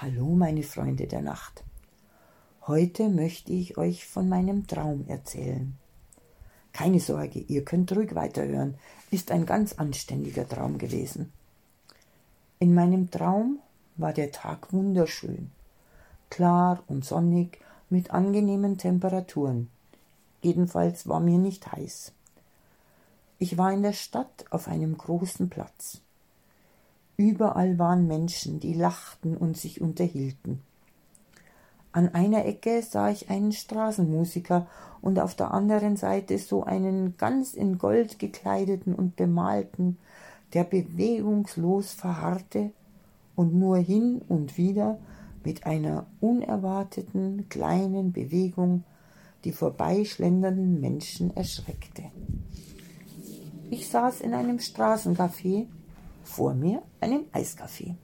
Hallo, meine Freunde der Nacht. Heute möchte ich euch von meinem Traum erzählen. Keine Sorge, ihr könnt ruhig weiterhören, ist ein ganz anständiger Traum gewesen. In meinem Traum war der Tag wunderschön, klar und sonnig mit angenehmen Temperaturen. Jedenfalls war mir nicht heiß. Ich war in der Stadt auf einem großen Platz. Überall waren Menschen, die lachten und sich unterhielten. An einer Ecke sah ich einen Straßenmusiker und auf der anderen Seite so einen ganz in Gold gekleideten und bemalten, der bewegungslos verharrte und nur hin und wieder mit einer unerwarteten kleinen Bewegung die vorbeischlendernden Menschen erschreckte. Ich saß in einem Straßencafé vor mir einem Eiskaffee.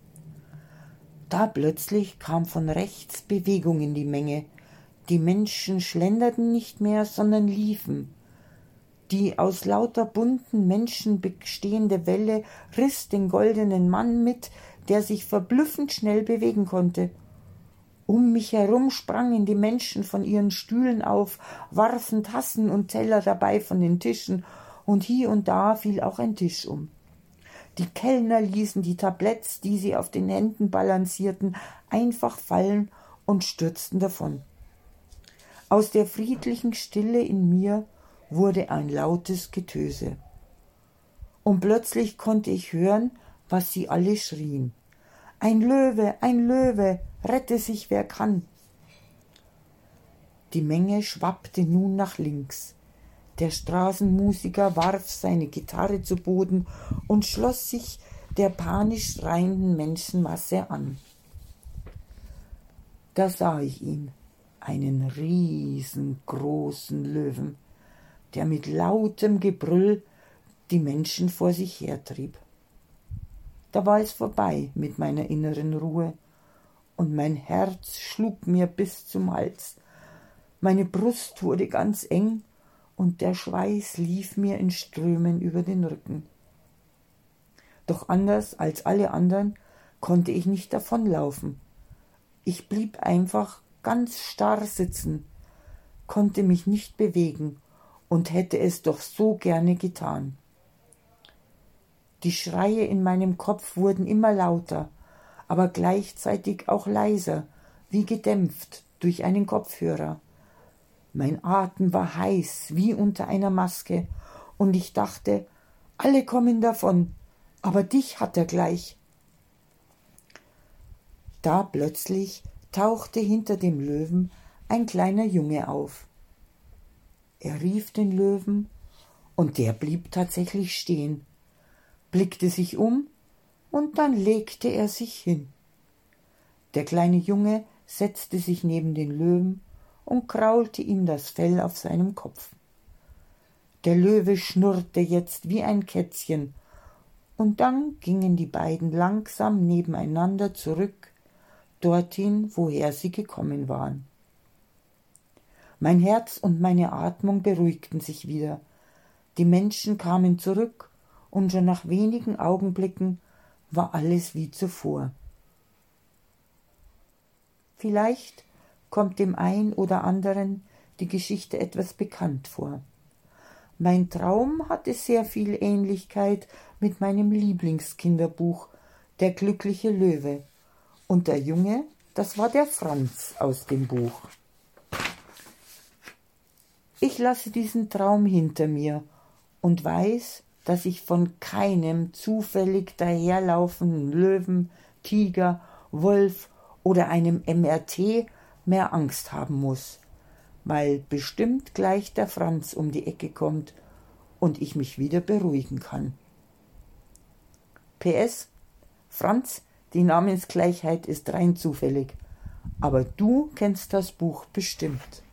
Da plötzlich kam von rechts Bewegung in die Menge. Die Menschen schlenderten nicht mehr, sondern liefen. Die aus lauter bunten Menschen bestehende Welle riss den goldenen Mann mit, der sich verblüffend schnell bewegen konnte. Um mich herum sprangen die Menschen von ihren Stühlen auf, warfen Tassen und Teller dabei von den Tischen, und hier und da fiel auch ein Tisch um. Die Kellner ließen die Tabletts, die sie auf den Händen balancierten, einfach fallen und stürzten davon. Aus der friedlichen Stille in mir wurde ein lautes Getöse. Und plötzlich konnte ich hören, was sie alle schrien. Ein Löwe, ein Löwe, rette sich wer kann. Die Menge schwappte nun nach links. Der Straßenmusiker warf seine Gitarre zu Boden und schloss sich der panisch schreienden Menschenmasse an. Da sah ich ihn, einen riesengroßen Löwen, der mit lautem Gebrüll die Menschen vor sich hertrieb. Da war es vorbei mit meiner inneren Ruhe, und mein Herz schlug mir bis zum Hals. Meine Brust wurde ganz eng und der Schweiß lief mir in Strömen über den Rücken. Doch anders als alle anderen konnte ich nicht davonlaufen. Ich blieb einfach ganz starr sitzen, konnte mich nicht bewegen und hätte es doch so gerne getan. Die Schreie in meinem Kopf wurden immer lauter, aber gleichzeitig auch leiser, wie gedämpft durch einen Kopfhörer. Mein Atem war heiß wie unter einer Maske, und ich dachte, alle kommen davon, aber dich hat er gleich. Da plötzlich tauchte hinter dem Löwen ein kleiner Junge auf. Er rief den Löwen, und der blieb tatsächlich stehen, blickte sich um, und dann legte er sich hin. Der kleine Junge setzte sich neben den Löwen und kraulte ihm das Fell auf seinem Kopf. Der Löwe schnurrte jetzt wie ein Kätzchen, und dann gingen die beiden langsam nebeneinander zurück, dorthin, woher sie gekommen waren. Mein Herz und meine Atmung beruhigten sich wieder. Die Menschen kamen zurück, und schon nach wenigen Augenblicken war alles wie zuvor. Vielleicht kommt dem ein oder anderen die Geschichte etwas bekannt vor. Mein Traum hatte sehr viel Ähnlichkeit mit meinem Lieblingskinderbuch Der glückliche Löwe, und der Junge, das war der Franz aus dem Buch. Ich lasse diesen Traum hinter mir und weiß, dass ich von keinem zufällig daherlaufenden Löwen, Tiger, Wolf oder einem MRT mehr Angst haben muss, weil bestimmt gleich der Franz um die Ecke kommt und ich mich wieder beruhigen kann. PS Franz, die Namensgleichheit ist rein zufällig, aber du kennst das Buch bestimmt.